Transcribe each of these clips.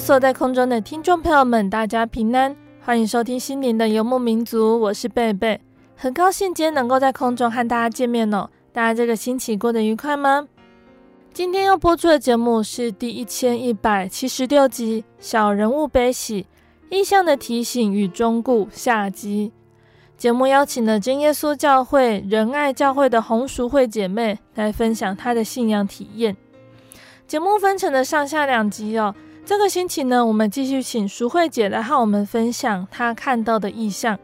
所在空中的听众朋友们，大家平安，欢迎收听心灵的游牧民族，我是贝贝，很高兴今天能够在空中和大家见面哦。大家这个星期过得愉快吗？今天要播出的节目是第一千一百七十六集《小人物悲喜意象的提醒与忠告》下集。节目邀请了真耶稣教会仁爱教会的红淑慧姐妹来分享她的信仰体验。节目分成了上下两集哦。这个星期呢，我们继续请淑慧姐来和我们分享她看到的异象。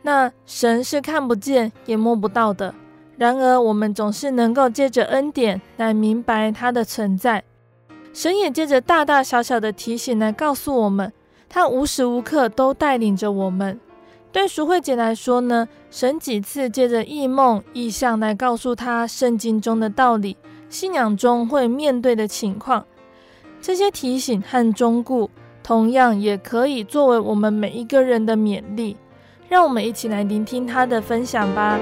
那神是看不见也摸不到的，然而我们总是能够借着恩典来明白他的存在。神也借着大大小小的提醒来告诉我们，他无时无刻都带领着我们。对淑慧姐来说呢，神几次借着异梦、异象来告诉她圣经中的道理，信仰中会面对的情况。这些提醒和忠告，同样也可以作为我们每一个人的勉励。让我们一起来聆听他的分享吧。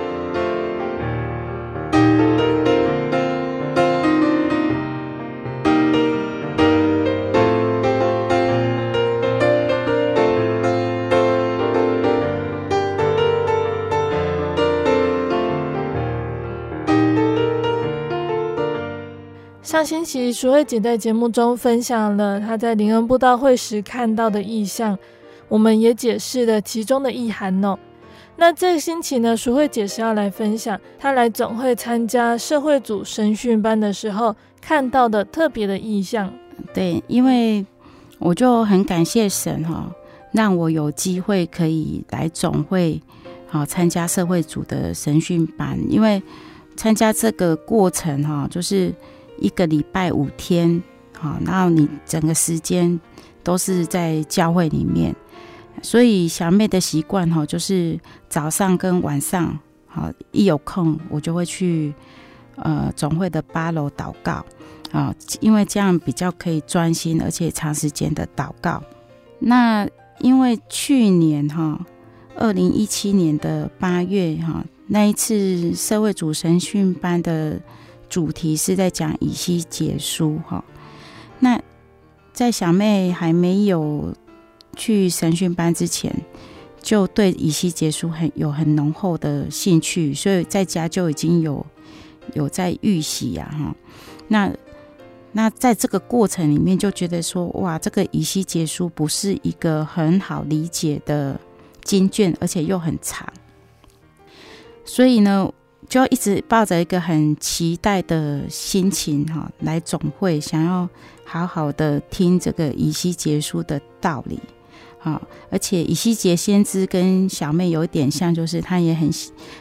上星期，淑慧姐在节目中分享了她在灵恩布道会时看到的意象，我们也解释了其中的意涵哦。那这个星期呢，淑慧姐是要来分享她来总会参加社会组神训班的时候看到的特别的意象。对，因为我就很感谢神哈，让我有机会可以来总会，好参加社会组的神训班。因为参加这个过程哈，就是。一个礼拜五天，好，然后你整个时间都是在教会里面，所以小妹的习惯哈，就是早上跟晚上，好，一有空我就会去呃总会的八楼祷告啊，因为这样比较可以专心，而且长时间的祷告。那因为去年哈，二零一七年的八月哈，那一次社会主神训班的。主题是在讲以西结书哈，那在小妹还没有去神训班之前，就对以西结书很有很浓厚的兴趣，所以在家就已经有有在预习呀哈。那那在这个过程里面，就觉得说哇，这个以西结书不是一个很好理解的经卷，而且又很长，所以呢。就一直抱着一个很期待的心情哈，来总会想要好好的听这个以西结书的道理，好，而且以西结先知跟小妹有一点像，就是他也很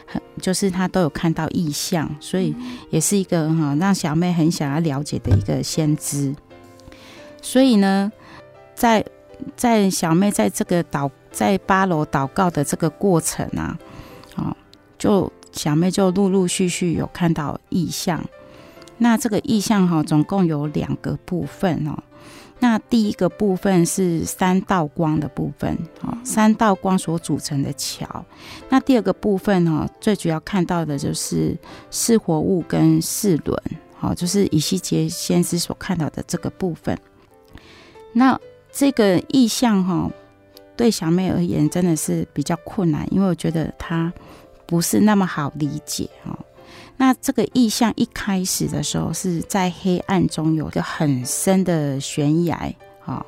很，就是他都有看到异象，所以也是一个哈让小妹很想要了解的一个先知。所以呢，在在小妹在这个祷在八楼祷告的这个过程啊，啊就。小妹就陆陆续续有看到意象，那这个意象哈，总共有两个部分哦。那第一个部分是三道光的部分，哦，三道光所组成的桥。那第二个部分哦，最主要看到的就是四活物跟四轮，好，就是以西结先知所看到的这个部分。那这个意象哈，对小妹而言真的是比较困难，因为我觉得它不是那么好理解哈。那这个意象一开始的时候是在黑暗中有一个很深的悬崖，哈，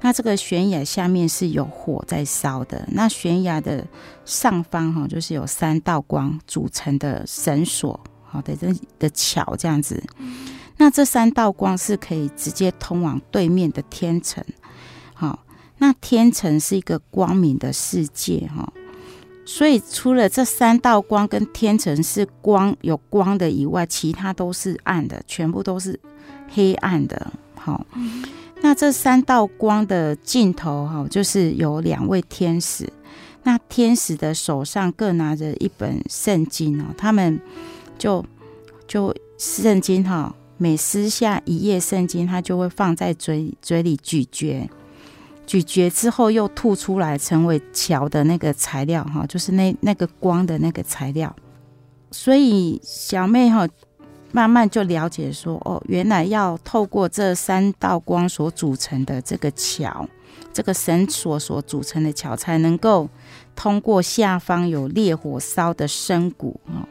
那这个悬崖下面是有火在烧的，那悬崖的上方哈就是有三道光组成的绳索，好的这的桥这样子，那这三道光是可以直接通往对面的天城，好，那天城是一个光明的世界，哈。所以，除了这三道光跟天城是光有光的以外，其他都是暗的，全部都是黑暗的。好，那这三道光的尽头，哈，就是有两位天使。那天使的手上各拿着一本圣经哦，他们就就圣经哈，每撕下一页圣经，他就会放在嘴嘴里咀嚼。咀嚼之后又吐出来，成为桥的那个材料哈，就是那那个光的那个材料。所以小妹哈，慢慢就了解说，哦，原来要透过这三道光所组成的这个桥，这个绳索所组成的桥，才能够通过下方有烈火烧的深谷哈。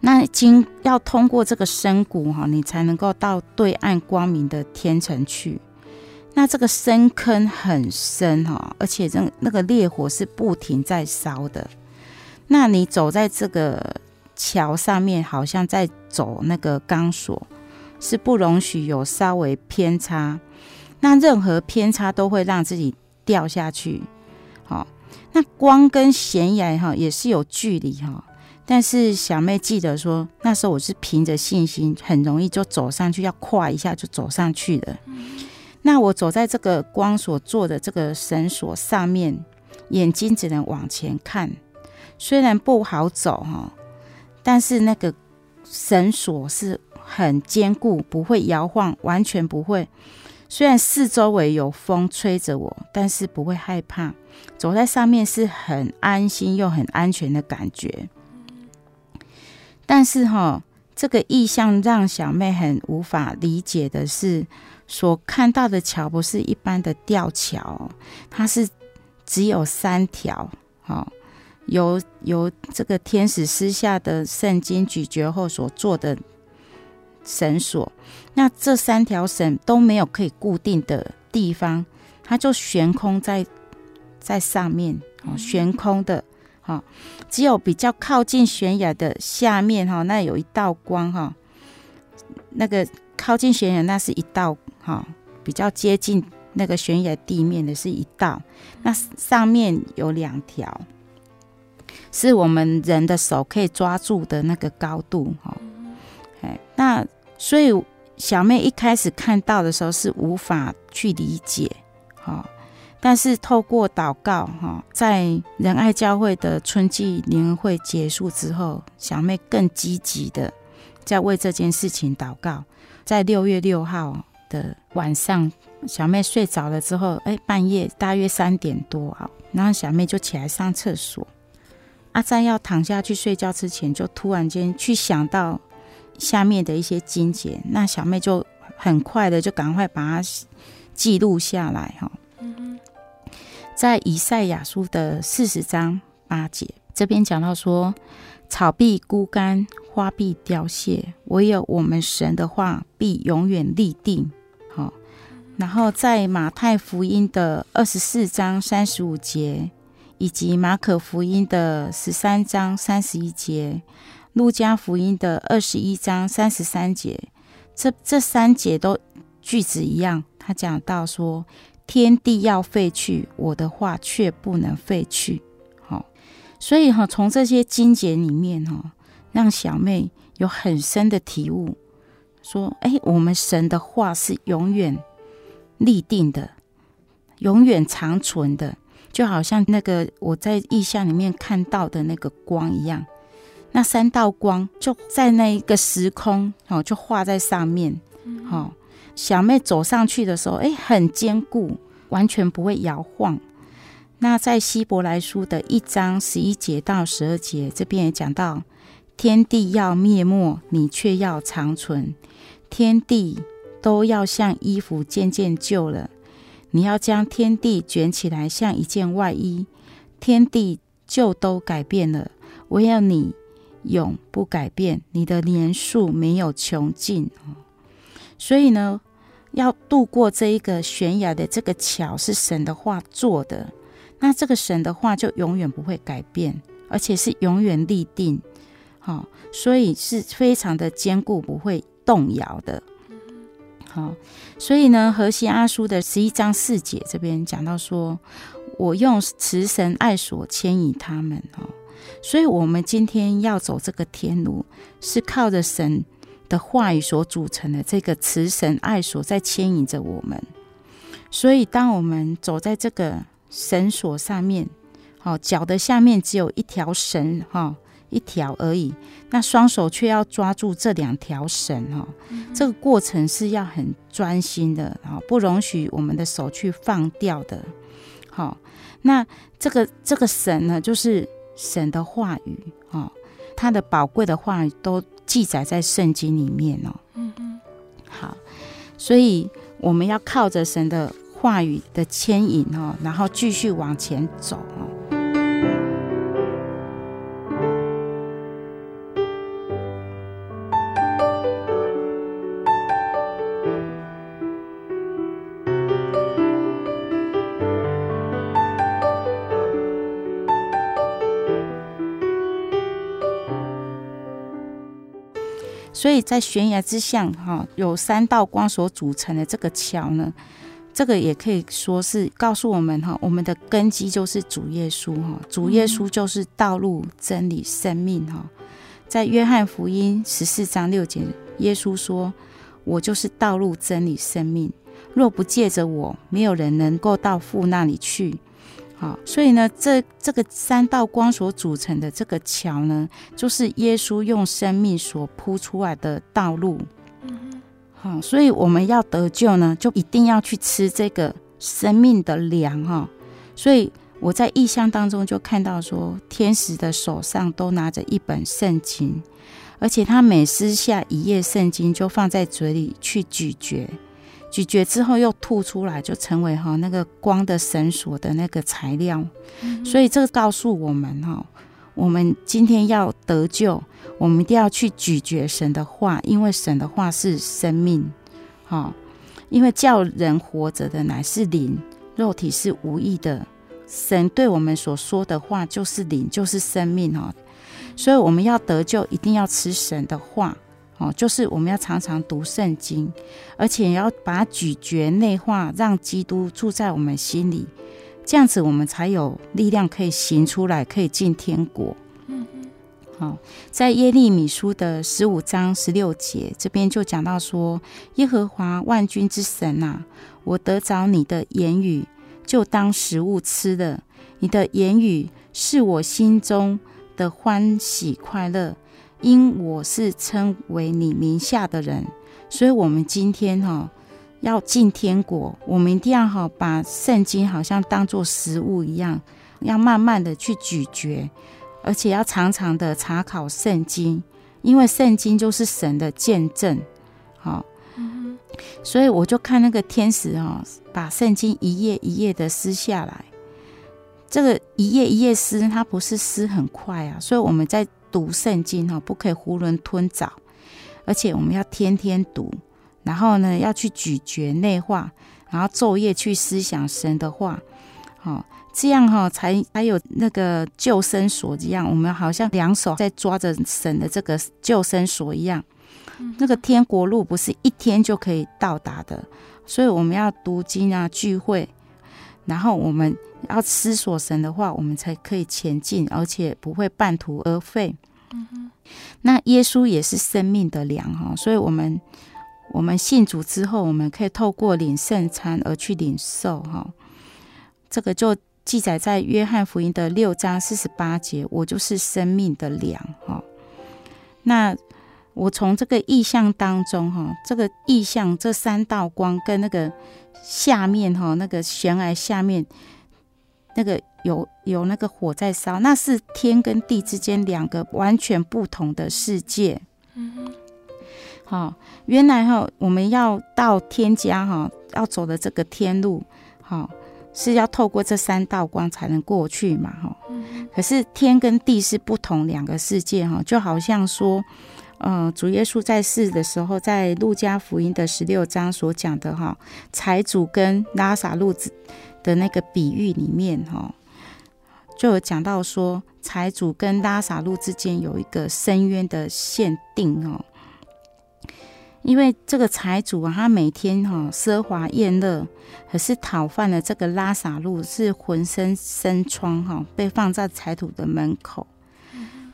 那经要通过这个深谷哈，你才能够到对岸光明的天城去。那这个深坑很深哈，而且这那个烈火是不停在烧的。那你走在这个桥上面，好像在走那个钢索，是不容许有稍微偏差。那任何偏差都会让自己掉下去。好，那光跟悬崖哈也是有距离哈，但是小妹记得说，那时候我是凭着信心，很容易就走上去，要跨一下就走上去了。那我走在这个光所做的这个绳索上面，眼睛只能往前看，虽然不好走哈，但是那个绳索是很坚固，不会摇晃，完全不会。虽然四周围有风吹着我，但是不会害怕。走在上面是很安心又很安全的感觉。但是哈，这个意象让小妹很无法理解的是。所看到的桥不是一般的吊桥，它是只有三条，好，由由这个天使撕下的圣经咀嚼后所做的绳索。那这三条绳都没有可以固定的地方，它就悬空在在上面，哦，悬空的，哈，只有比较靠近悬崖的下面，哈，那有一道光，哈，那个靠近悬崖那是一道。哈，比较接近那个悬崖地面的是一道，那上面有两条，是我们人的手可以抓住的那个高度。哈，哎，那所以小妹一开始看到的时候是无法去理解，哈，但是透过祷告，哈，在仁爱教会的春季联谊会结束之后，小妹更积极的在为这件事情祷告，在六月六号。的晚上，小妹睡着了之后，哎，半夜大约三点多啊，然后小妹就起来上厕所。阿、啊、在要躺下去睡觉之前，就突然间去想到下面的一些经节，那小妹就很快的就赶快把它记录下来哈。在以赛亚书的四十章八节这边讲到说，草必枯干，花必凋谢，唯有我们神的话必永远立定。然后在马太福音的二十四章三十五节，以及马可福音的十三章三十一节，路加福音的二十一章三十三节，这这三节都句子一样，他讲到说，天地要废去，我的话却不能废去。好，所以哈，从这些经节里面哈，让小妹有很深的体悟。说：“哎，我们神的话是永远立定的，永远长存的，就好像那个我在意象里面看到的那个光一样。那三道光就在那一个时空哦，就画在上面。哦，小妹走上去的时候，哎，很坚固，完全不会摇晃。那在希伯来书的一章十一节到十二节，这边也讲到，天地要灭没，你却要长存；天地都要像衣服渐渐旧了，你要将天地卷起来，像一件外衣。天地就都改变了，唯有你永不改变，你的年数没有穷尽。所以呢，要渡过这一个悬崖的这个桥是神的话做的，那这个神的话就永远不会改变，而且是永远立定，好，所以是非常的坚固，不会动摇的。好，所以呢，河西阿叔的十一章四节这边讲到说，我用慈神爱索牵引他们，哦，所以我们今天要走这个天路，是靠着神的话语所组成的这个慈神爱索在牵引着我们，所以当我们走在这个绳索上面，好，脚的下面只有一条绳，哈，一条而已，那双手却要抓住这两条绳，哈，这个过程是要很专心的，啊，不容许我们的手去放掉的，好，那这个这个绳呢，就是神的话语，哦，他的宝贵的话语都。记载在圣经里面哦，嗯嗯，好，所以我们要靠着神的话语的牵引哦，然后继续往前走哦。所以在悬崖之下，哈，有三道光所组成的这个桥呢，这个也可以说是告诉我们，哈，我们的根基就是主耶稣，哈，主耶稣就是道路、真理、生命，哈。在约翰福音十四章六节，耶稣说：“我就是道路、真理、生命，若不借着我，没有人能够到父那里去。”好，所以呢，这这个三道光所组成的这个桥呢，就是耶稣用生命所铺出来的道路。嗯，好，所以我们要得救呢，就一定要去吃这个生命的粮哈。所以我在意象当中就看到说，天使的手上都拿着一本圣经，而且他每撕下一页圣经，就放在嘴里去咀嚼。咀嚼之后又吐出来，就成为哈那个光的绳索的那个材料。嗯、所以这个告诉我们哈，我们今天要得救，我们一定要去咀嚼神的话，因为神的话是生命。哈，因为叫人活着的乃是灵，肉体是无意的。神对我们所说的话就是灵，就是生命哈。所以我们要得救，一定要吃神的话。哦，就是我们要常常读圣经，而且要把咀嚼内化，让基督住在我们心里，这样子我们才有力量可以行出来，可以进天国。嗯嗯。好，在耶利米书的十五章十六节这边就讲到说：“耶和华万军之神啊，我得着你的言语，就当食物吃了。你的言语是我心中的欢喜快乐。”因我是称为你名下的人，所以我们今天哈要进天国，我们一定要哈把圣经好像当作食物一样，要慢慢的去咀嚼，而且要常常的查考圣经，因为圣经就是神的见证。好，所以我就看那个天使哈，把圣经一页一页的撕下来，这个一页一页撕，它不是撕很快啊，所以我们在。读圣经哈，不可以囫囵吞枣，而且我们要天天读，然后呢要去咀嚼内化，然后昼夜去思想神的话，好，这样哈才才有那个救生索一样，我们好像两手在抓着神的这个救生索一样，那个天国路不是一天就可以到达的，所以我们要读经啊聚会，然后我们。要思索神的话，我们才可以前进，而且不会半途而废。嗯哼。那耶稣也是生命的粮哈，所以我们我们信主之后，我们可以透过领圣餐而去领受哈。这个就记载在约翰福音的六章四十八节，我就是生命的粮哈。那我从这个意象当中哈，这个意象这三道光跟那个下面哈那个悬崖下面那个有有那个火在烧，那是天跟地之间两个完全不同的世界。嗯哼，好，原来哈我们要到天家哈要走的这个天路，好是要透过这三道光才能过去嘛哈。可是天跟地是不同两个世界哈，就好像说。嗯，主耶稣在世的时候，在路加福音的十六章所讲的哈，财主跟拉撒路子的那个比喻里面哈，就有讲到说，财主跟拉撒路之间有一个深渊的限定哦。因为这个财主啊，他每天哈奢华宴乐，可是讨饭的这个拉撒路是浑身生疮哈，被放在财主的门口。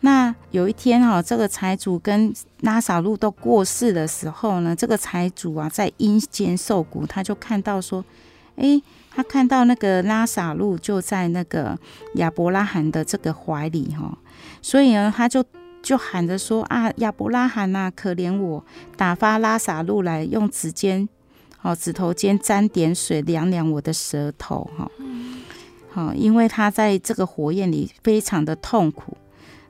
那有一天哈，这个财主跟拉萨路都过世的时候呢，这个财主啊在阴间受苦，他就看到说，诶，他看到那个拉萨路就在那个亚伯拉罕的这个怀里哈，所以呢，他就就喊着说啊，亚伯拉罕呐，可怜我，打发拉萨路来，用指尖，哦，指头尖沾点水，凉凉我的舌头哈，好，因为他在这个火焰里非常的痛苦。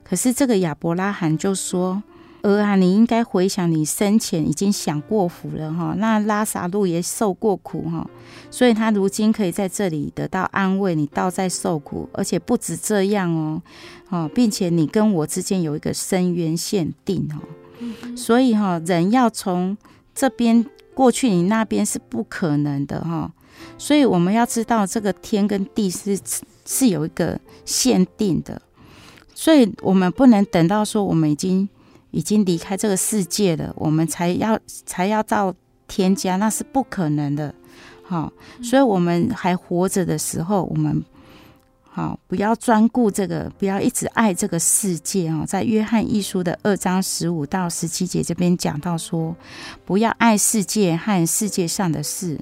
可是这个亚伯拉罕就说：“儿啊，你应该回想你生前已经享过福了哈，那拉萨路也受过苦哈，所以他如今可以在这里得到安慰。你倒在受苦，而且不止这样哦，哦，并且你跟我之间有一个深渊限定哦，所以哈，人要从这边过去，你那边是不可能的哈。所以我们要知道，这个天跟地是是有一个限定的。”所以，我们不能等到说我们已经已经离开这个世界了，我们才要才要到天家，那是不可能的。好，所以我们还活着的时候，我们好不要专顾这个，不要一直爱这个世界哦。在约翰一书的二章十五到十七节这边讲到说，不要爱世界和世界上的事。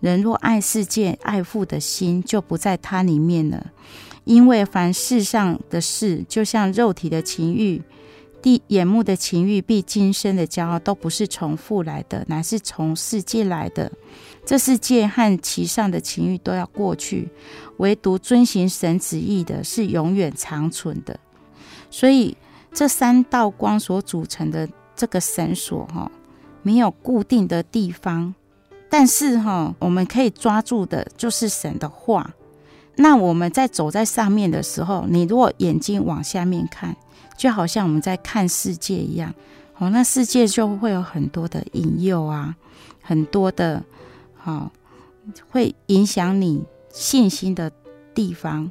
人若爱世界，爱父的心就不在他里面了。因为凡世上的事，就像肉体的情欲、地眼目的情欲，并今生的骄傲，都不是从父来的，乃是从世界来的。这世界和其上的情欲都要过去，唯独遵行神旨意的，是永远长存的。所以，这三道光所组成的这个绳索，哈，没有固定的地方，但是哈，我们可以抓住的，就是神的话。那我们在走在上面的时候，你如果眼睛往下面看，就好像我们在看世界一样，哦，那世界就会有很多的引诱啊，很多的，好，会影响你信心的地方。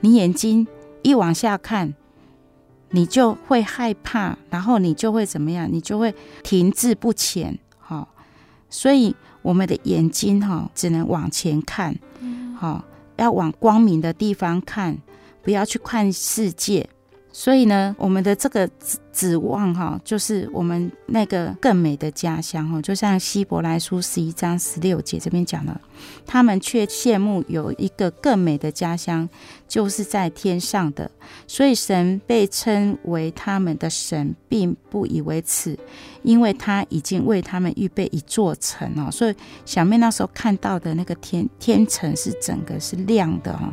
你眼睛一往下看，你就会害怕，然后你就会怎么样？你就会停滞不前，好，所以我们的眼睛哈，只能往前看，好。要往光明的地方看，不要去看世界。所以呢，我们的这个指指望哈，就是我们那个更美的家乡哈，就像希伯来书十一章十六节这边讲了，他们却羡慕有一个更美的家乡，就是在天上的。所以神被称为他们的神，并不以为耻，因为他已经为他们预备一座城哦。所以小妹那时候看到的那个天天城是整个是亮的哈。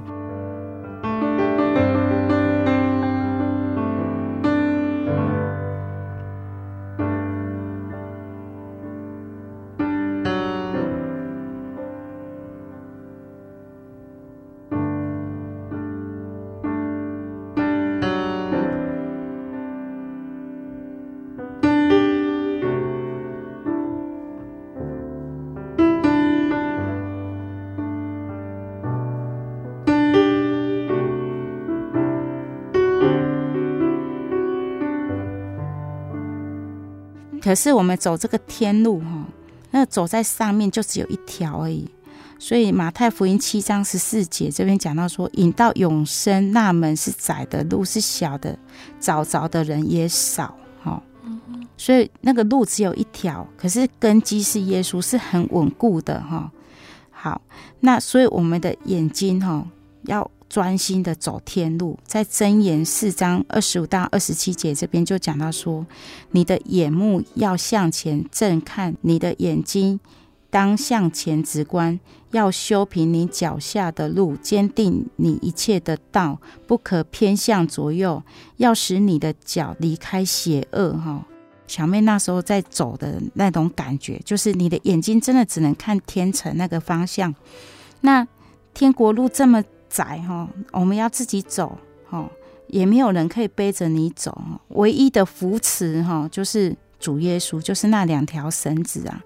可是我们走这个天路哈，那走在上面就只有一条而已。所以马太福音七章十四节这边讲到说，引到永生那门是窄的，路是小的，找着的人也少哈。所以那个路只有一条，可是根基是耶稣，是很稳固的哈。好，那所以我们的眼睛哈要专心的走天路。在箴言四章二十五到二十七节这边就讲到说，你的眼目要向前正看，你的眼睛当向前直观，要修平你脚下的路，坚定你一切的道，不可偏向左右，要使你的脚离开邪恶。哈。小妹那时候在走的那种感觉，就是你的眼睛真的只能看天城那个方向。那天国路这么窄哈，我们要自己走哈，也没有人可以背着你走。唯一的扶持哈，就是主耶稣，就是那两条绳子啊。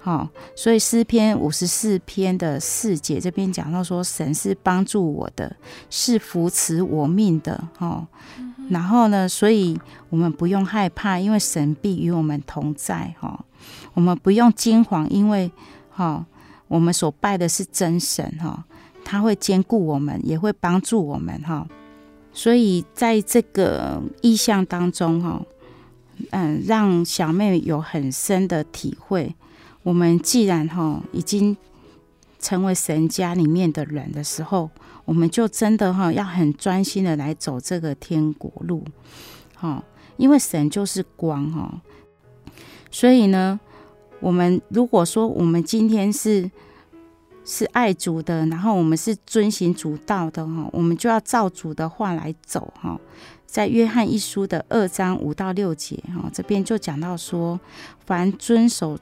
好，所以诗篇五十四篇的四节这边讲到说，神是帮助我的，是扶持我命的哈。然后呢，所以我们不用害怕，因为神必与我们同在哈。我们不用惊慌，因为哈，我们所拜的是真神哈，他会兼顾我们，也会帮助我们哈。所以在这个意象当中哈，嗯，让小妹有很深的体会。我们既然哈已经成为神家里面的人的时候。我们就真的哈要很专心的来走这个天国路，哈，因为神就是光哈，所以呢，我们如果说我们今天是是爱主的，然后我们是遵行主道的哈，我们就要照主的话来走哈。在约翰一书的二章五到六节哈，这边就讲到说，凡遵守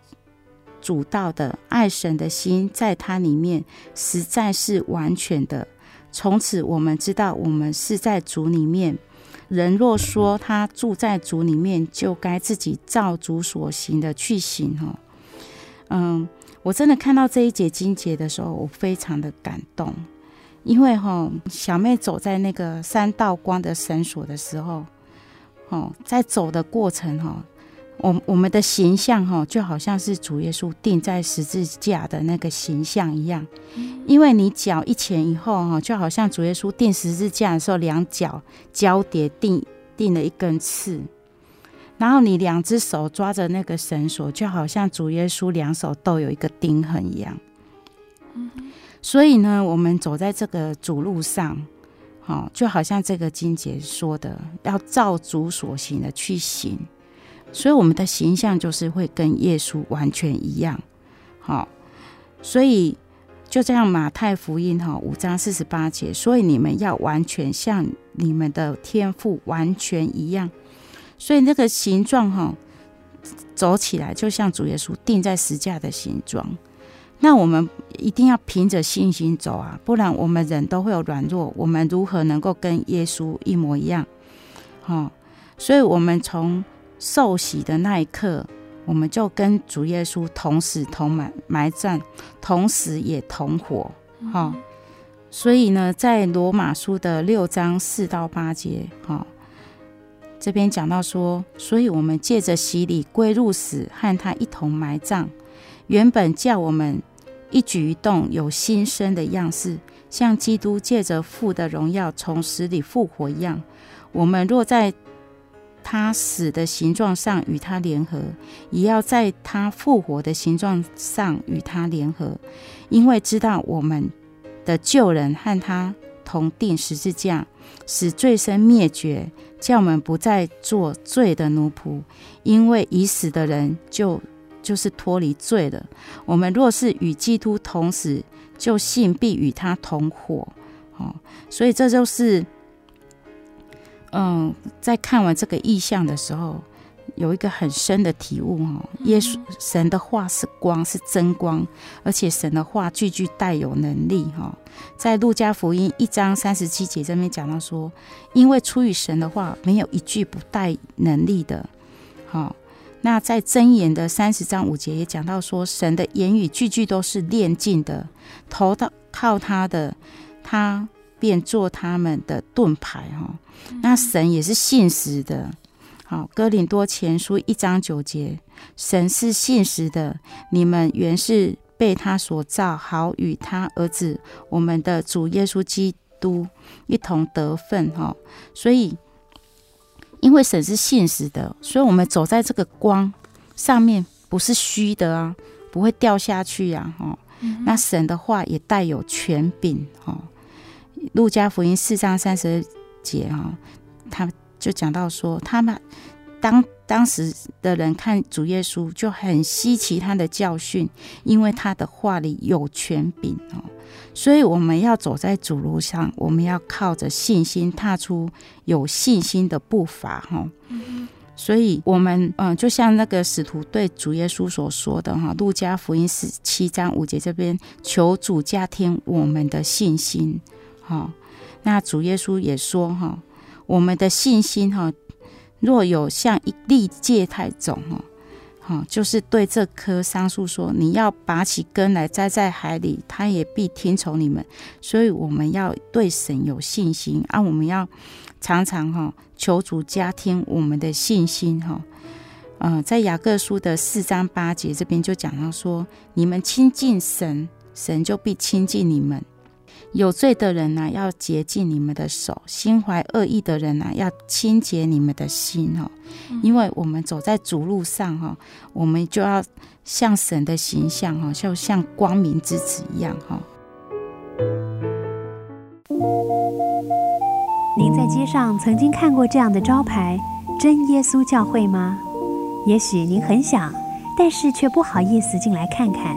主道的，爱神的心在他里面实在是完全的。从此，我们知道我们是在主里面。人若说他住在主里面，就该自己照主所行的去行。哈，嗯，我真的看到这一节经节的时候，我非常的感动，因为哈，小妹走在那个三道光的绳索的时候，哦，在走的过程哈。我我们的形象哈，就好像是主耶稣钉在十字架的那个形象一样，因为你脚一前一后哈，就好像主耶稣钉十字架的时候，两脚交叠钉钉了一根刺，然后你两只手抓着那个绳索，就好像主耶稣两手都有一个钉痕一样。所以呢，我们走在这个主路上，哦，就好像这个金姐说的，要照主所行的去行。所以我们的形象就是会跟耶稣完全一样，好，所以就这样马太福音哈五章四十八节，所以你们要完全像你们的天赋完全一样，所以那个形状哈走起来就像主耶稣钉在十架的形状，那我们一定要凭着信心走啊，不然我们人都会有软弱，我们如何能够跟耶稣一模一样？哦，所以我们从受洗的那一刻，我们就跟主耶稣同死同埋埋葬，同时也同活。哈、嗯，所以呢，在罗马书的六章四到八节，哈，这边讲到说，所以我们借着洗礼归入死，和他一同埋葬。原本叫我们一举一动有新生的样式，像基督借着父的荣耀从死里复活一样。我们若在他死的形状上与他联合，也要在他复活的形状上与他联合，因为知道我们的旧人和他同钉十字架，使罪身灭绝，叫我们不再做罪的奴仆。因为已死的人就就是脱离罪了。我们若是与基督同死，就信必与他同活。哦，所以这就是。嗯，在看完这个意象的时候，有一个很深的体悟哈。耶稣神的话是光，是真光，而且神的话句句带有能力哈。在路加福音一章三十七节这边讲到说，因为出于神的话，没有一句不带能力的。好，那在箴言的三十章五节也讲到说，神的言语句句都是炼净的，投到靠他的，他便做他们的盾牌哈。那神也是信实的，好，哥林多前书一章九节，神是信实的，你们原是被他所造，好与他儿子我们的主耶稣基督一同得分哈。所以，因为神是信实的，所以我们走在这个光上面，不是虚的啊，不会掉下去呀哈。那神的话也带有权柄哈。路加福音四章三十二节哈，他就讲到说，他们当当时的人看主耶稣就很稀奇他的教训，因为他的话里有权柄哦。所以我们要走在主路上，我们要靠着信心踏出有信心的步伐哈。所以，我们嗯，就像那个使徒对主耶稣所说的哈，《路加福音》十七章五节这边，求主加添我们的信心哈。那主耶稣也说哈，我们的信心哈，若有像一粒芥菜种哈。好，就是对这棵桑树说：“你要拔起根来栽在海里，它也必听从你们。”所以我们要对神有信心啊！我们要常常哈求主加添我们的信心哈。嗯，在雅各书的四章八节这边就讲到说：“你们亲近神，神就必亲近你们。”有罪的人呢、啊，要洁净你们的手；心怀恶意的人呢、啊，要清洁你们的心哦。因为我们走在主路上哈，我们就要像神的形象哈，就像光明之子一样哈。您在街上曾经看过这样的招牌“真耶稣教会”吗？也许您很想，但是却不好意思进来看看。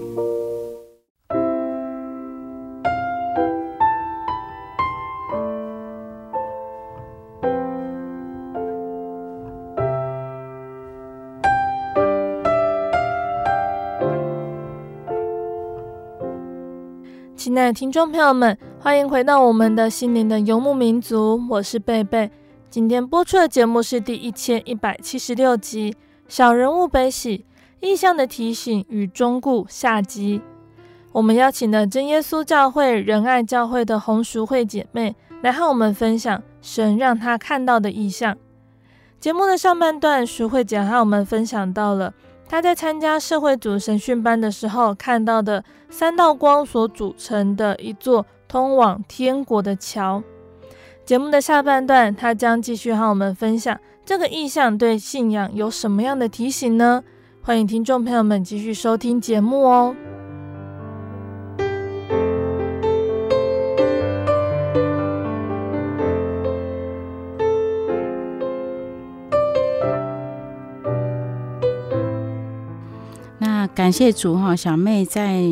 亲爱的听众朋友们，欢迎回到我们的心灵的游牧民族，我是贝贝。今天播出的节目是第一千一百七十六集《小人物悲喜意象的提醒与忠告》下集。我们邀请了真耶稣教会仁爱教会的红淑慧姐妹来和我们分享神让她看到的意象。节目的上半段，淑慧姐和我们分享到了。她在参加社会组神训班的时候，看到的三道光所组成的一座通往天国的桥。节目的下半段，他将继续和我们分享这个意象对信仰有什么样的提醒呢？欢迎听众朋友们继续收听节目哦。那感谢主哈，小妹在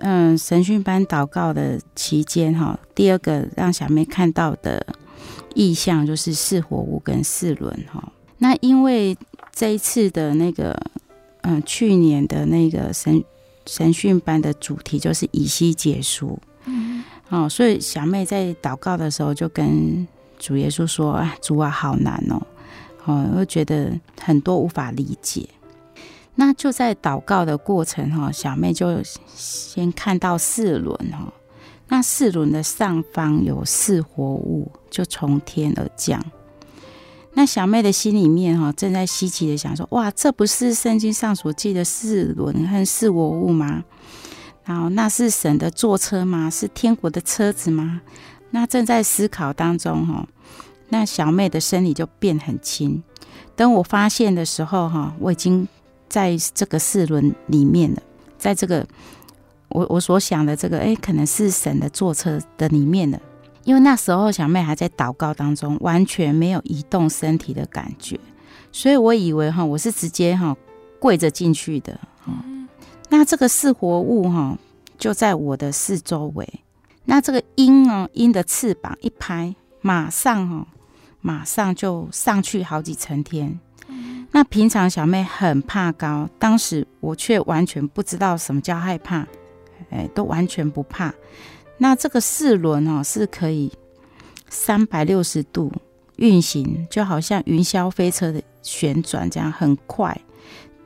嗯神训班祷告的期间哈，第二个让小妹看到的意象就是四活物跟四轮哈。那因为这一次的那个嗯去年的那个神神训班的主题就是以西结书，嗯，哦，所以小妹在祷告的时候就跟主耶稣说：“啊，主啊，好难哦，哦，我觉得很多无法理解。”那就在祷告的过程哈，小妹就先看到四轮哈，那四轮的上方有四活物，就从天而降。那小妹的心里面哈，正在稀奇的想说：哇，这不是圣经上所记的四轮和四活物吗？然后那是神的坐车吗？是天国的车子吗？那正在思考当中哈，那小妹的身体就变很轻。等我发现的时候哈，我已经。在这个四轮里面的，在这个我我所想的这个，哎，可能是神的坐车的里面的，因为那时候小妹还在祷告当中，完全没有移动身体的感觉，所以我以为哈，我是直接哈跪着进去的。那这个四活物哈就在我的四周围，那这个鹰啊鹰的翅膀一拍，马上哈马上就上去好几层天。那平常小妹很怕高，当时我却完全不知道什么叫害怕，哎，都完全不怕。那这个四轮哦，是可以三百六十度运行，就好像云霄飞车的旋转这样很快，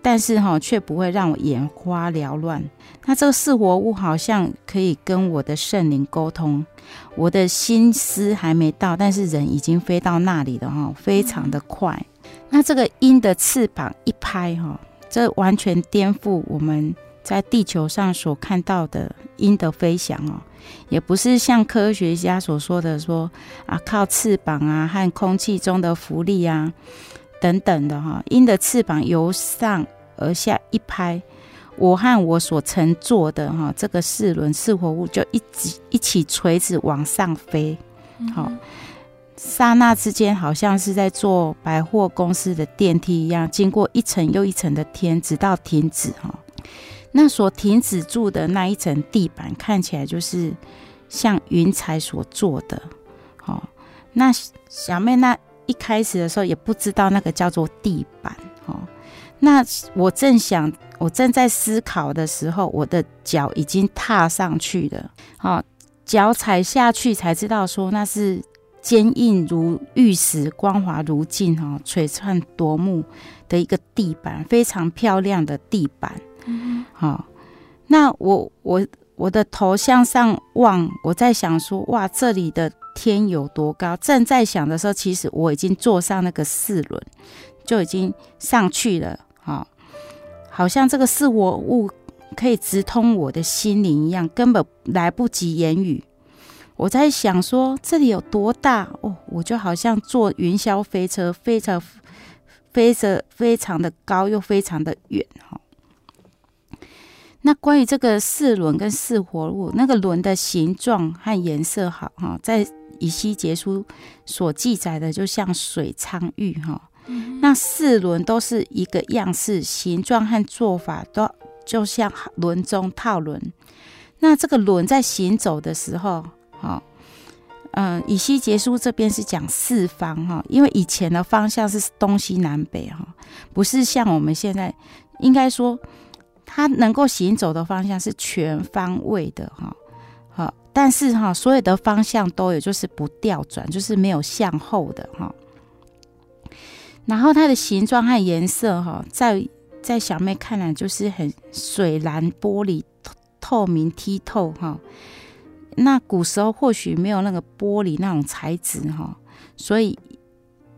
但是哈却不会让我眼花缭乱。那这个四活物好像可以跟我的圣灵沟通，我的心思还没到，但是人已经飞到那里了哈，非常的快。那这个鹰的翅膀一拍，哈，这完全颠覆我们在地球上所看到的鹰的飞翔哦，也不是像科学家所说的说啊，靠翅膀啊和空气中的浮力啊等等的哈。鹰的翅膀由上而下一拍，我和我所乘坐的哈这个四轮四活物就一直一起垂直往上飞，好。刹那之间，好像是在坐百货公司的电梯一样，经过一层又一层的天，直到停止哈。那所停止住的那一层地板，看起来就是像云彩所做的。好，那小妹那一开始的时候也不知道那个叫做地板。哦，那我正想，我正在思考的时候，我的脚已经踏上去了。好，脚踩下去才知道说那是。坚硬如玉石，光滑如镜，哈，璀璨夺目的一个地板，非常漂亮的地板。嗯，好，那我我我的头向上望，我在想说，哇，这里的天有多高？正在想的时候，其实我已经坐上那个四轮，就已经上去了。哈，好像这个四我物可以直通我的心灵一样，根本来不及言语。我在想说，这里有多大哦？我就好像坐云霄飞车，飞着飞着，非常的高又非常的远哈。那关于这个四轮跟四活物，那个轮的形状和颜色好哈，在以西结书所记载的，就像水苍玉哈。那四轮都是一个样式，形状和做法都就像轮中套轮。那这个轮在行走的时候。好，嗯，以西结书这边是讲四方哈，因为以前的方向是东西南北哈，不是像我们现在，应该说它能够行走的方向是全方位的哈。好，但是哈，所有的方向都有，就是不调转，就是没有向后的哈。然后它的形状和颜色哈，在在小妹看来就是很水蓝玻璃透明剔透哈。那古时候或许没有那个玻璃那种材质哈，所以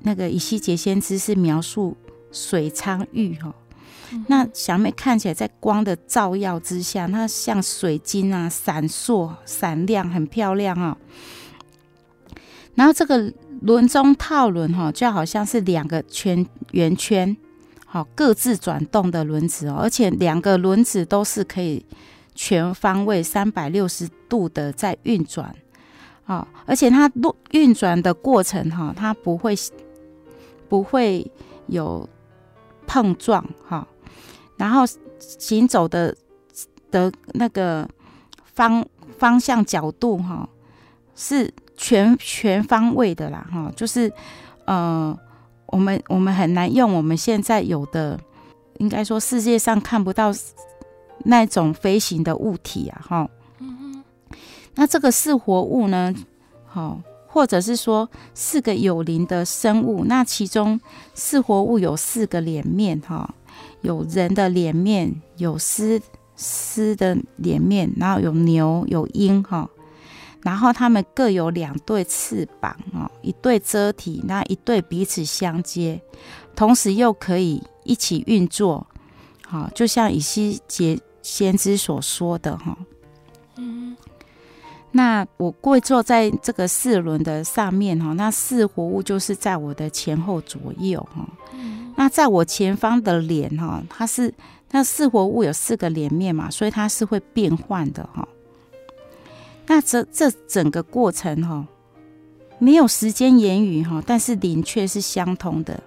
那个以西结先知是描述水苍玉哈。那小妹看起来在光的照耀之下，它像水晶啊，闪烁闪亮，很漂亮啊。然后这个轮中套轮哈，就好像是两个圈圆圈，好各自转动的轮子哦，而且两个轮子都是可以。全方位三百六十度的在运转，啊，而且它运运转的过程哈，它不会不会有碰撞哈，然后行走的的那个方方向角度哈，是全全方位的啦哈，就是呃，我们我们很难用我们现在有的，应该说世界上看不到。那种飞行的物体啊，哈，那这个四活物呢，好，或者是说四个有灵的生物，那其中四活物有四个脸面，哈，有人的脸面，有狮狮的脸面，然后有牛，有鹰，哈，然后它们各有两对翅膀，啊，一对遮体，那一对彼此相接，同时又可以一起运作，好，就像以西结。先知所说的哈，嗯，那我跪坐在这个四轮的上面哈，那四活物就是在我的前后左右哈，那在我前方的脸哈，它是那四活物有四个脸面嘛，所以它是会变换的哈。那这这整个过程哈，没有时间言语哈，但是灵却是相通的。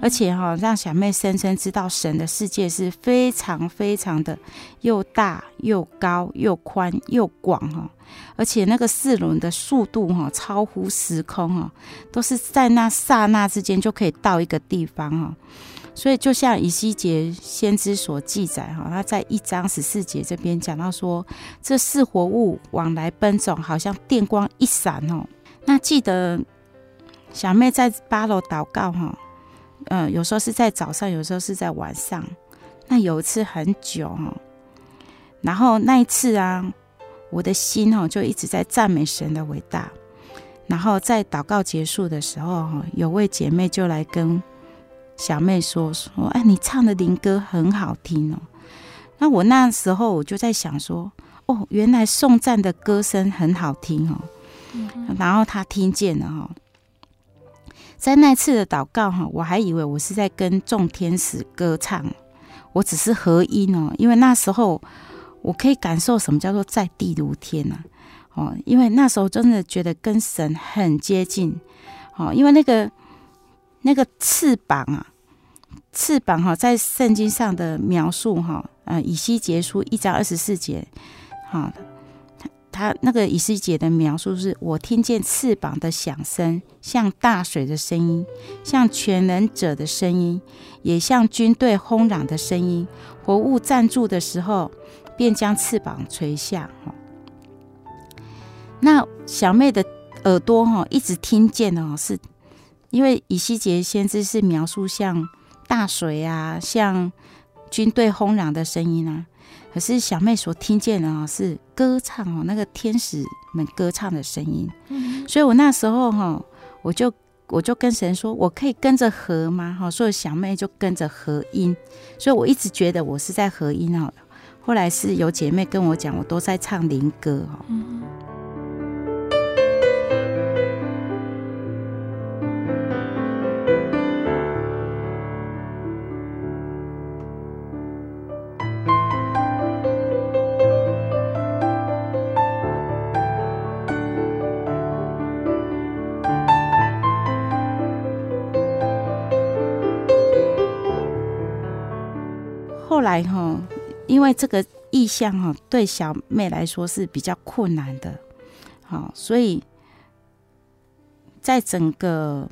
而且哈，让小妹深深知道神的世界是非常非常的又大又高又宽又广哈，而且那个四轮的速度哈超乎时空哈，都是在那刹那之间就可以到一个地方哈。所以就像以西结先知所记载哈，他在一章十四节这边讲到说，这四活物往来奔走，好像电光一闪哦。那记得小妹在八楼祷告哈。嗯，有时候是在早上，有时候是在晚上。那有一次很久哈，然后那一次啊，我的心哦就一直在赞美神的伟大。然后在祷告结束的时候哈，有位姐妹就来跟小妹说说：“哎，你唱的灵歌很好听哦。”那我那时候我就在想说，哦，原来颂赞的歌声很好听哦。然后她听见了哈，在那次的祷告哈，我还以为我是在跟众天使歌唱，我只是合音哦，因为那时候我可以感受什么叫做在地如天呐，哦，因为那时候真的觉得跟神很接近，哦，因为那个那个翅膀啊，翅膀哈，在圣经上的描述哈，呃，以西结书一章二十四节，哈。他那个以西结的描述是：我听见翅膀的响声，像大水的声音，像全能者的声音，也像军队轰嚷的声音。活物站住的时候，便将翅膀垂下。哈，那小妹的耳朵哈，一直听见的哦，是因为以西结先知是描述像大水啊，像军队轰嚷的声音啊。可是小妹所听见的啊，是歌唱哦，那个天使们歌唱的声音。嗯，所以我那时候哈，我就我就跟神说，我可以跟着和吗？哈，所以小妹就跟着和音。所以我一直觉得我是在和音哦。后来是有姐妹跟我讲，我都在唱灵歌哦。嗯因为这个意向哈，对小妹来说是比较困难的，好，所以在整个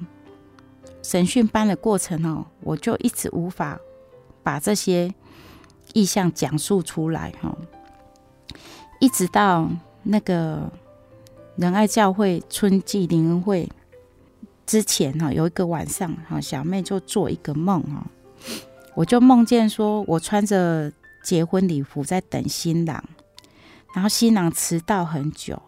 审讯班的过程哦，我就一直无法把这些意向讲述出来哈，一直到那个仁爱教会春季灵恩会之前哈，有一个晚上哈，小妹就做一个梦哈。我就梦见说，我穿着结婚礼服在等新郎，然后新郎迟到很久，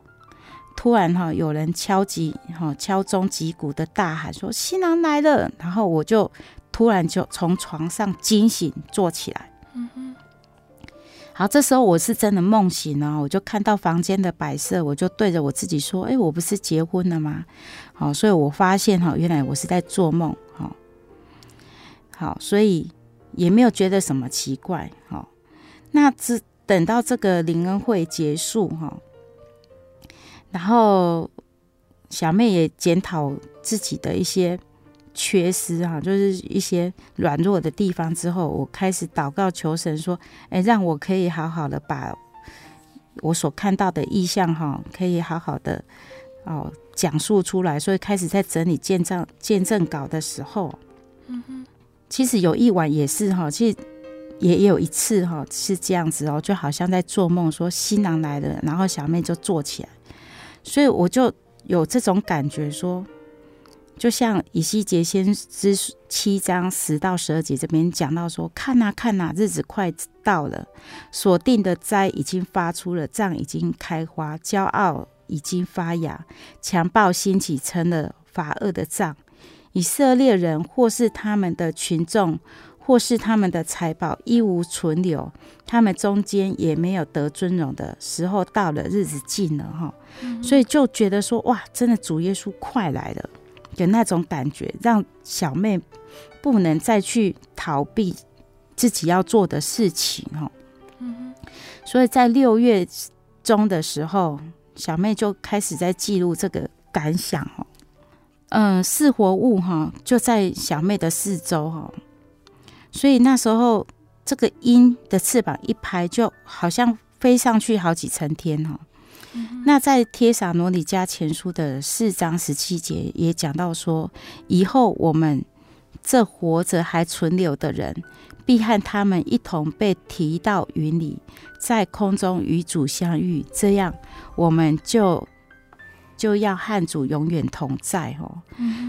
突然哈有人敲击哈敲钟击鼓的大喊说新郎来了，然后我就突然就从床上惊醒坐起来。嗯哼，好，这时候我是真的梦醒了，我就看到房间的摆设，我就对着我自己说：“哎，我不是结婚了吗？”好，所以我发现哈，原来我是在做梦。好，好，所以。也没有觉得什么奇怪，哈。那只等到这个灵恩会结束，哈，然后小妹也检讨自己的一些缺失，哈，就是一些软弱的地方之后，我开始祷告求神说，哎，让我可以好好的把我所看到的意象，哈，可以好好的哦讲述出来。所以开始在整理见证见证稿的时候，嗯哼。其实有一晚也是哈，其实也有一次哈是这样子哦，就好像在做梦，说新郎来了，然后小妹就坐起来，所以我就有这种感觉说，就像以西结先知七章十到十二节这边讲到说，看呐看呐，日子快到了，所定的灾已经发出了，杖已经开花，骄傲已经发芽，强暴兴起成了罚恶的杖。以色列人或是他们的群众，或是他们的财宝一无存留，他们中间也没有得尊荣的时候到了，日子近了哈，嗯、所以就觉得说哇，真的主耶稣快来了，有那种感觉，让小妹不能再去逃避自己要做的事情哈。嗯、所以在六月中的时候，小妹就开始在记录这个感想哦。嗯，四活物哈就在小妹的四周哈，所以那时候这个鹰的翅膀一拍，就好像飞上去好几层天哈。嗯、那在帖撒罗尼迦前书的四章十七节也讲到说，以后我们这活着还存留的人，必和他们一同被提到云里，在空中与主相遇，这样我们就。就要和主永远同在哦，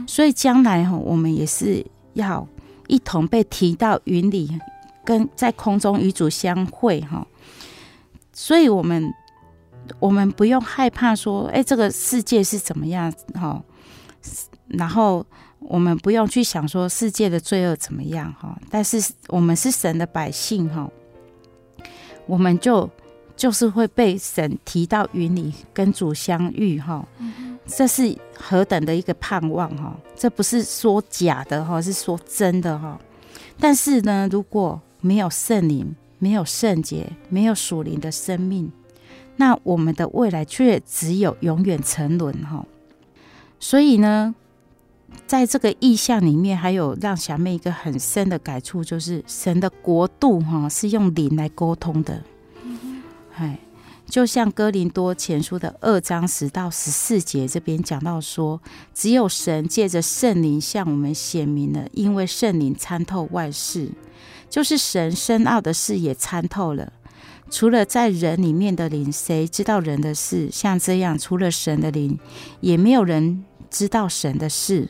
所以将来哈，我们也是要一同被提到云里，跟在空中与主相会哈。所以，我们我们不用害怕说，哎，这个世界是怎么样哈？然后我们不用去想说世界的罪恶怎么样哈。但是我们是神的百姓哈，我们就就是会被神提到云里跟主相遇哈。这是何等的一个盼望哈！这不是说假的哈，是说真的哈。但是呢，如果没有圣灵，没有圣洁，没有属灵的生命，那我们的未来却只有永远沉沦哈。所以呢，在这个意象里面，还有让小妹一个很深的感触，就是神的国度哈是用灵来沟通的。哎，就像哥林多前书的二章十到十四节这边讲到说，只有神借着圣灵向我们显明了，因为圣灵参透万事，就是神深奥的事也参透了。除了在人里面的灵，谁知道人的事？像这样，除了神的灵，也没有人知道神的事。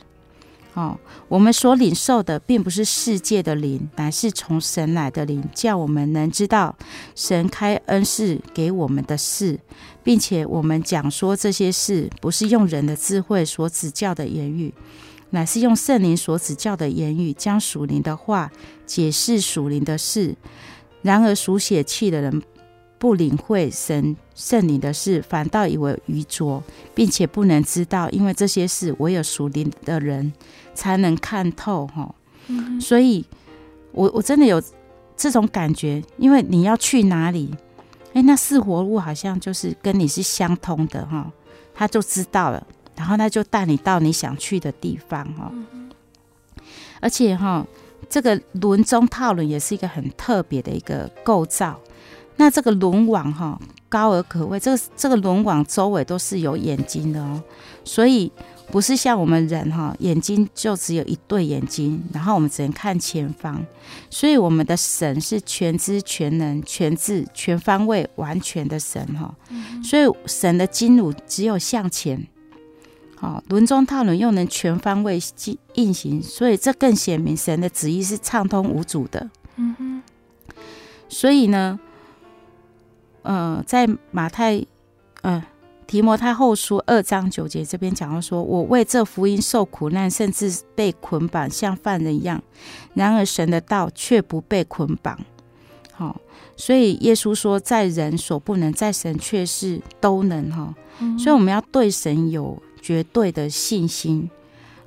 哦，我们所领受的并不是世界的灵，乃是从神来的灵，叫我们能知道神开恩赐给我们的事，并且我们讲说这些事，不是用人的智慧所指教的言语，乃是用圣灵所指教的言语，将属灵的话解释属灵的事。然而属血气的人不领会神圣灵的事，反倒以为愚拙，并且不能知道，因为这些事唯有属灵的人才能看透。哈、嗯，所以我我真的有这种感觉，因为你要去哪里，哎，那四活物好像就是跟你是相通的哈，他就知道了，然后他就带你到你想去的地方哈，而且哈。这个轮中套轮也是一个很特别的一个构造。那这个轮网哈，高而可畏。这个这个轮网周围都是有眼睛的哦，所以不是像我们人哈，眼睛就只有一对眼睛，然后我们只能看前方。所以我们的神是全知全能全智全方位完全的神哈。所以神的经纶只有向前。哦，轮中套轮又能全方位运行，所以这更显明神的旨意是畅通无阻的。嗯哼。所以呢，呃，在马太，呃，提摩太后书二章九节这边讲到说：“我为这福音受苦难，甚至被捆绑，像犯人一样。然而神的道却不被捆绑。”好，所以耶稣说：“在人所不能，在神却是都能。”哈，所以我们要对神有。绝对的信心，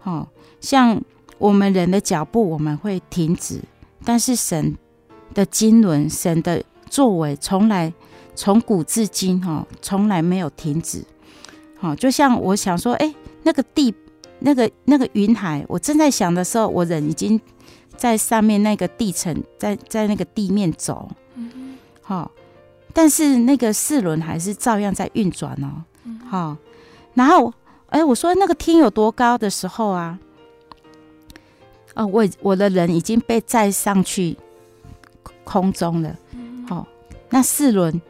哦，像我们人的脚步，我们会停止，但是神的经纶，神的作为，从来从古至今，哈，从来没有停止。好，就像我想说，哎，那个地，那个那个云海，我正在想的时候，我人已经在上面那个地层，在在那个地面走，嗯，好，但是那个四轮还是照样在运转哦，好，然后。哎，我说那个天有多高的时候啊？啊，我我的人已经被载上去空中了。好、哦，那四轮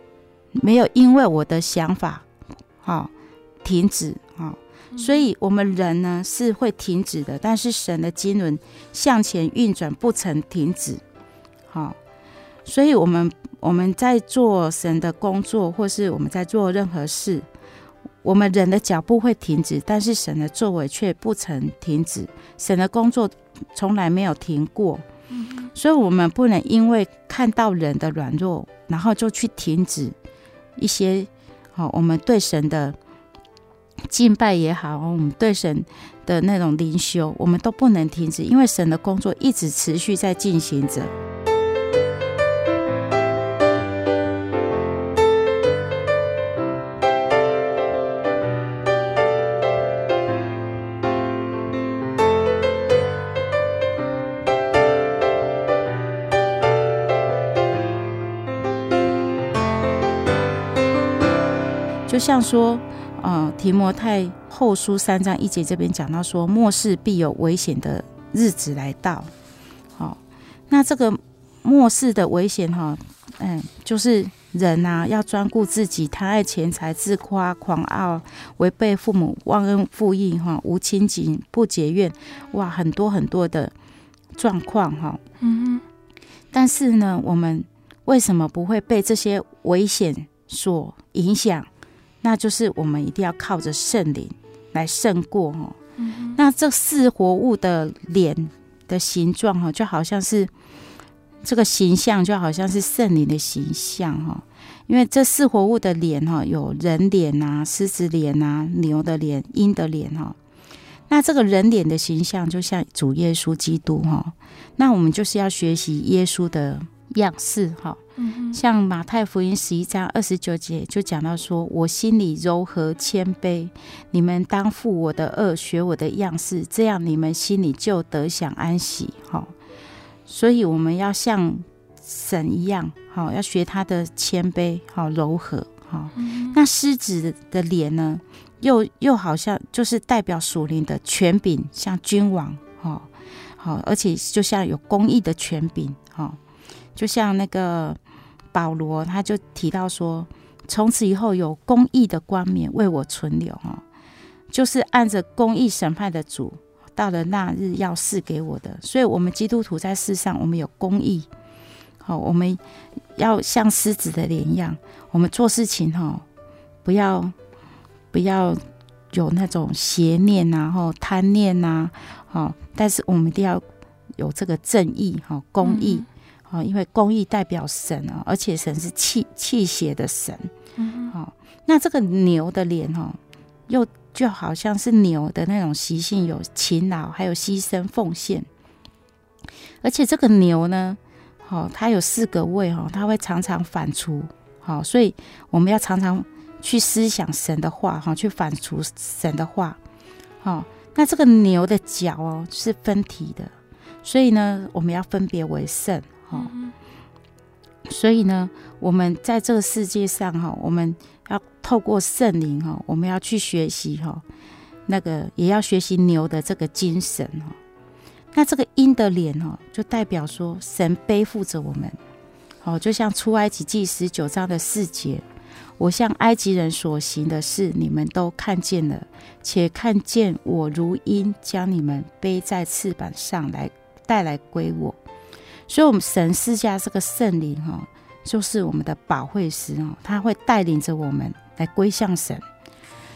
没有因为我的想法好、哦、停止啊、哦，所以我们人呢是会停止的，但是神的经纶向前运转不曾停止。好、哦，所以我们我们在做神的工作，或是我们在做任何事。我们人的脚步会停止，但是神的作为却不曾停止。神的工作从来没有停过，所以我们不能因为看到人的软弱，然后就去停止一些好，我们对神的敬拜也好，我们对神的那种灵修，我们都不能停止，因为神的工作一直持续在进行着。就像说，呃，提摩太后书三章一节这边讲到说，末世必有危险的日子来到。好，那这个末世的危险哈，嗯，就是人呐、啊、要专顾自己，贪爱钱财，自夸狂傲，违背父母，忘恩负义哈，无亲情，不结怨，哇，很多很多的状况哈。嗯哼。但是呢，我们为什么不会被这些危险所影响？那就是我们一定要靠着圣灵来胜过哈。那这四活物的脸的形状哈，就好像是这个形象就好像是圣灵的形象哈，因为这四活物的脸哈，有人脸啊、狮子脸啊、牛的脸、鹰的脸哈。那这个人脸的形象就像主耶稣基督哈，那我们就是要学习耶稣的样式哈。像马太福音十一章二十九节就讲到说：“我心里柔和谦卑，你们当负我的轭，学我的样式，这样你们心里就得享安息。”哈，所以我们要像神一样，哈，要学他的谦卑，好柔和，哈。那狮子的脸呢，又又好像就是代表属灵的权柄，像君王，哈，好，而且就像有公义的权柄，哈，就像那个。保罗他就提到说，从此以后有公义的冠冕为我存留哈，就是按着公义审判的主，到了那日要赐给我的。所以，我们基督徒在世上，我们有公义，好，我们要像狮子的脸一样，我们做事情哈，不要不要有那种邪念呐，或贪念呐，好，但是我们一定要有这个正义哈，公义。哦，因为公义代表神啊，而且神是气气血的神。嗯，好，那这个牛的脸哦，又就好像是牛的那种习性，有勤劳，还有牺牲奉献。而且这个牛呢，好，它有四个胃哈，它会常常反刍。好，所以我们要常常去思想神的话哈，去反刍神的话。好，那这个牛的角哦是分体的，所以呢，我们要分别为圣。好，所以呢，我们在这个世界上哈，我们要透过圣灵哈，我们要去学习哈，那个也要学习牛的这个精神哈。那这个鹰的脸哈，就代表说神背负着我们，哦，就像出埃及记十九章的四节，我向埃及人所行的事，你们都看见了，且看见我如鹰将你们背在翅膀上来带来归我。所以，我们神赐下这个圣灵哈，就是我们的保惠师哦，他会带领着我们来归向神。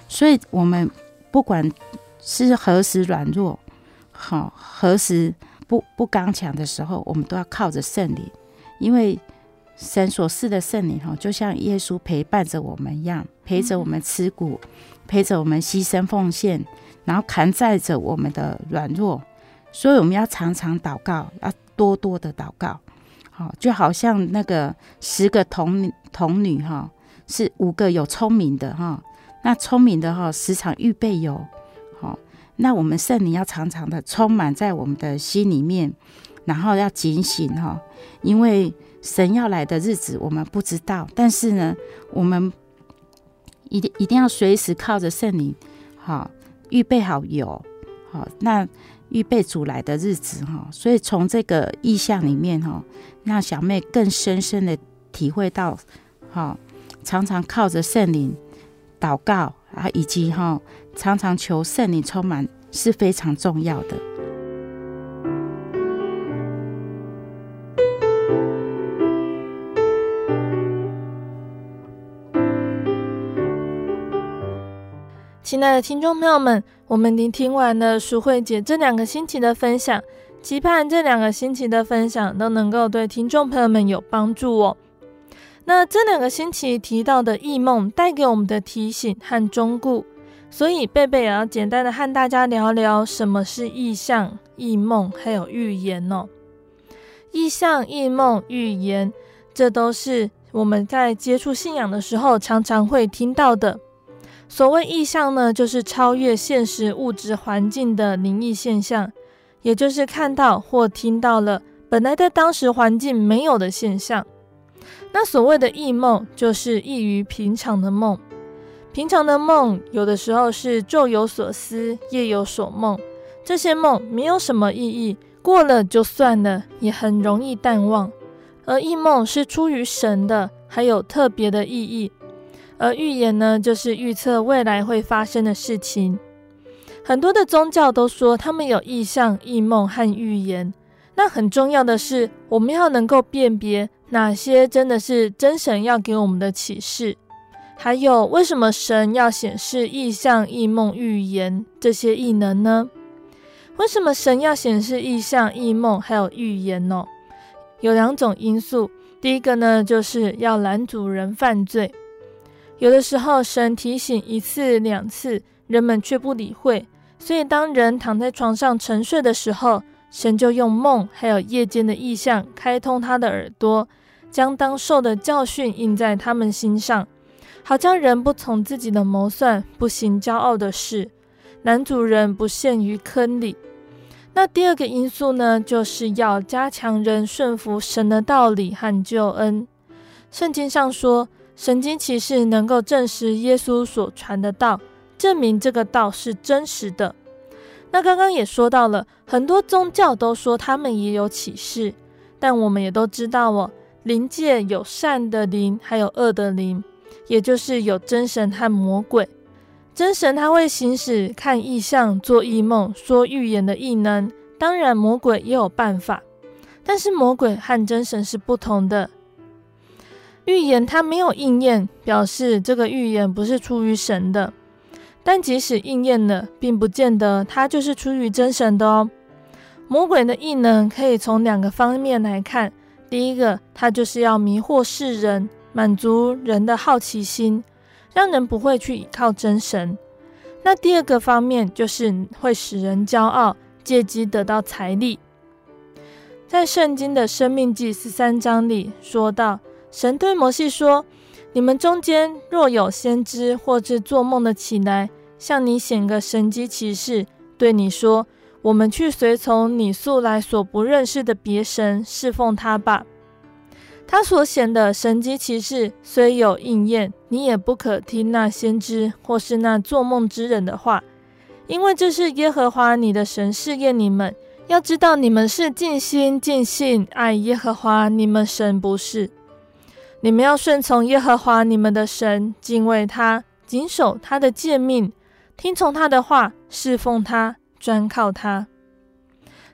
所以，我们不管是何时软弱，好何时不不刚强的时候，我们都要靠着圣灵，因为神所赐的圣灵哈，就像耶稣陪伴着我们一样，陪着我们吃苦，陪着我们牺牲奉献，然后扛载着我们的软弱。所以，我们要常常祷告，要。多多的祷告，好，就好像那个十个童童女哈，是五个有聪明的哈，那聪明的哈时常预备油，好，那我们圣灵要常常的充满在我们的心里面，然后要警醒哈，因为神要来的日子我们不知道，但是呢，我们一定一定要随时靠着圣灵，好，预备好油，好，那。预备主来的日子哈，所以从这个意象里面哈，让小妹更深深的体会到，哈，常常靠着圣灵祷告啊，以及哈，常常求圣灵充满是非常重要的。亲爱的听众朋友们，我们聆听完了淑慧姐这两个星期的分享，期盼这两个星期的分享都能够对听众朋友们有帮助哦。那这两个星期提到的异梦带给我们的提醒和忠告，所以贝贝也要简单的和大家聊聊什么是异象、异梦还有预言哦。异象、异梦、预言，这都是我们在接触信仰的时候常常会听到的。所谓异象呢，就是超越现实物质环境的灵异现象，也就是看到或听到了本来在当时环境没有的现象。那所谓的异梦，就是异于平常的梦。平常的梦，有的时候是昼有所思，夜有所梦，这些梦没有什么意义，过了就算了，也很容易淡忘。而异梦是出于神的，还有特别的意义。而预言呢，就是预测未来会发生的事情。很多的宗教都说他们有异象、异梦和预言。那很重要的是，我们要能够辨别哪些真的是真神要给我们的启示，还有为什么神要显示异象、异梦、预言这些异能呢？为什么神要显示异象、异梦还有预言呢？有两种因素。第一个呢，就是要拦阻人犯罪。有的时候，神提醒一次两次，人们却不理会，所以当人躺在床上沉睡的时候，神就用梦还有夜间的异象开通他的耳朵，将当受的教训印在他们心上，好将人不从自己的谋算，不行骄傲的事，男主人不陷于坑里。那第二个因素呢，就是要加强人顺服神的道理和救恩。圣经上说，神经骑士能够证实耶稣所传的道，证明这个道是真实的。那刚刚也说到了，很多宗教都说他们也有启示，但我们也都知道哦，灵界有善的灵，还有恶的灵，也就是有真神和魔鬼。真神他会行使看异象、做异梦、说预言的异能，当然魔鬼也有办法，但是魔鬼和真神是不同的。预言它没有应验，表示这个预言不是出于神的；但即使应验了，并不见得它就是出于真神的哦。魔鬼的异能可以从两个方面来看：第一个，它就是要迷惑世人，满足人的好奇心。让人不会去依靠真神。那第二个方面就是会使人骄傲，借机得到财力。在圣经的生命记十三章里说到，神对摩西说：“你们中间若有先知或是做梦的起来，向你显个神迹奇事，对你说：我们去随从你素来所不认识的别神，侍奉他吧。”他所显的神迹奇事虽有应验，你也不可听那先知或是那做梦之人的话，因为这是耶和华你的神试验你们，要知道你们是尽心尽性爱耶和华你们神不是。你们要顺从耶和华你们的神，敬畏他，谨守他的诫命，听从他的话，侍奉他，专靠他。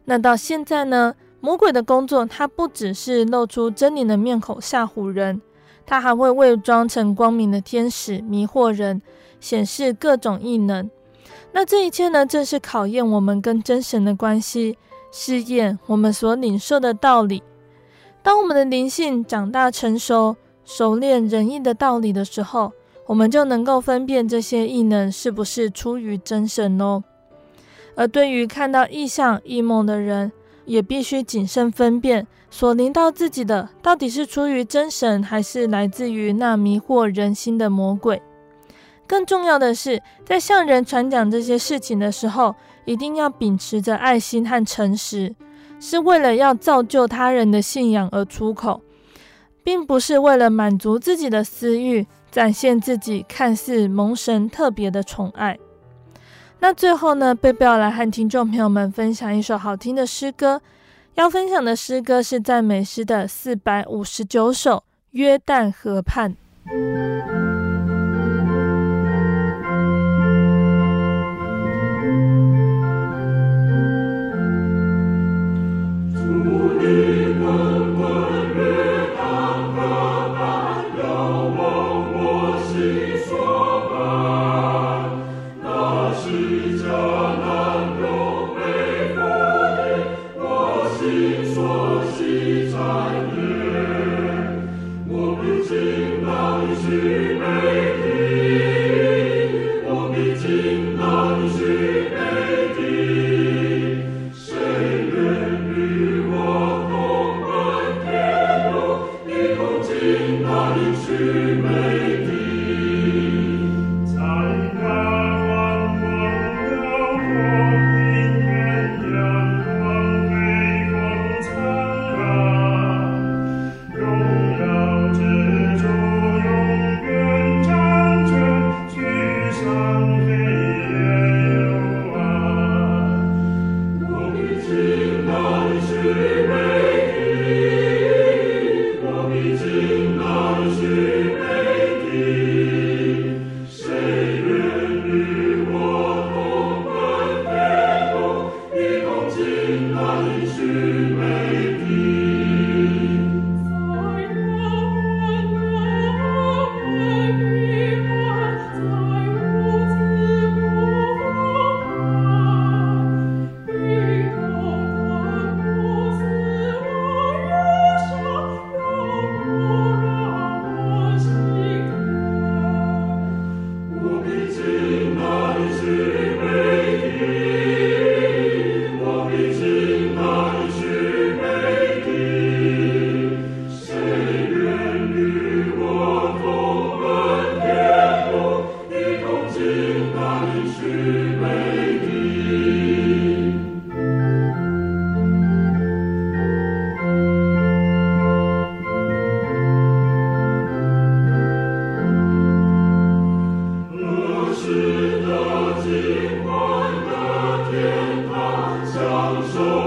那到现在呢？魔鬼的工作，他不只是露出狰狞的面孔吓唬人，他还会伪装成光明的天使迷惑人，显示各种异能。那这一切呢，正是考验我们跟真神的关系，试验我们所领受的道理。当我们的灵性长大成熟，熟练仁义的道理的时候，我们就能够分辨这些异能是不是出于真神哦。而对于看到异象异梦的人，也必须谨慎分辨，所临到自己的到底是出于真神，还是来自于那迷惑人心的魔鬼。更重要的是，在向人传讲这些事情的时候，一定要秉持着爱心和诚实，是为了要造就他人的信仰而出口，并不是为了满足自己的私欲，展现自己看似蒙神特别的宠爱。那最后呢，贝贝要来和听众朋友们分享一首好听的诗歌。要分享的诗歌是赞美诗的四百五十九首《约旦河畔》。享受。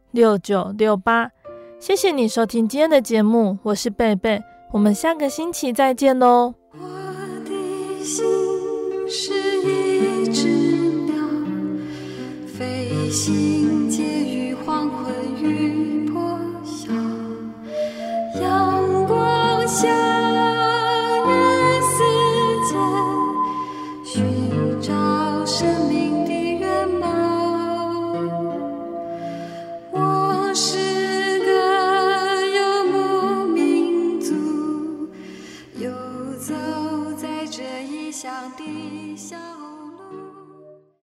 六九六八。谢谢你收听今天的节目，我是贝贝，我们下个星期再见喽。我的心是一只鸟，飞行介于黄昏与破晓，阳光。下。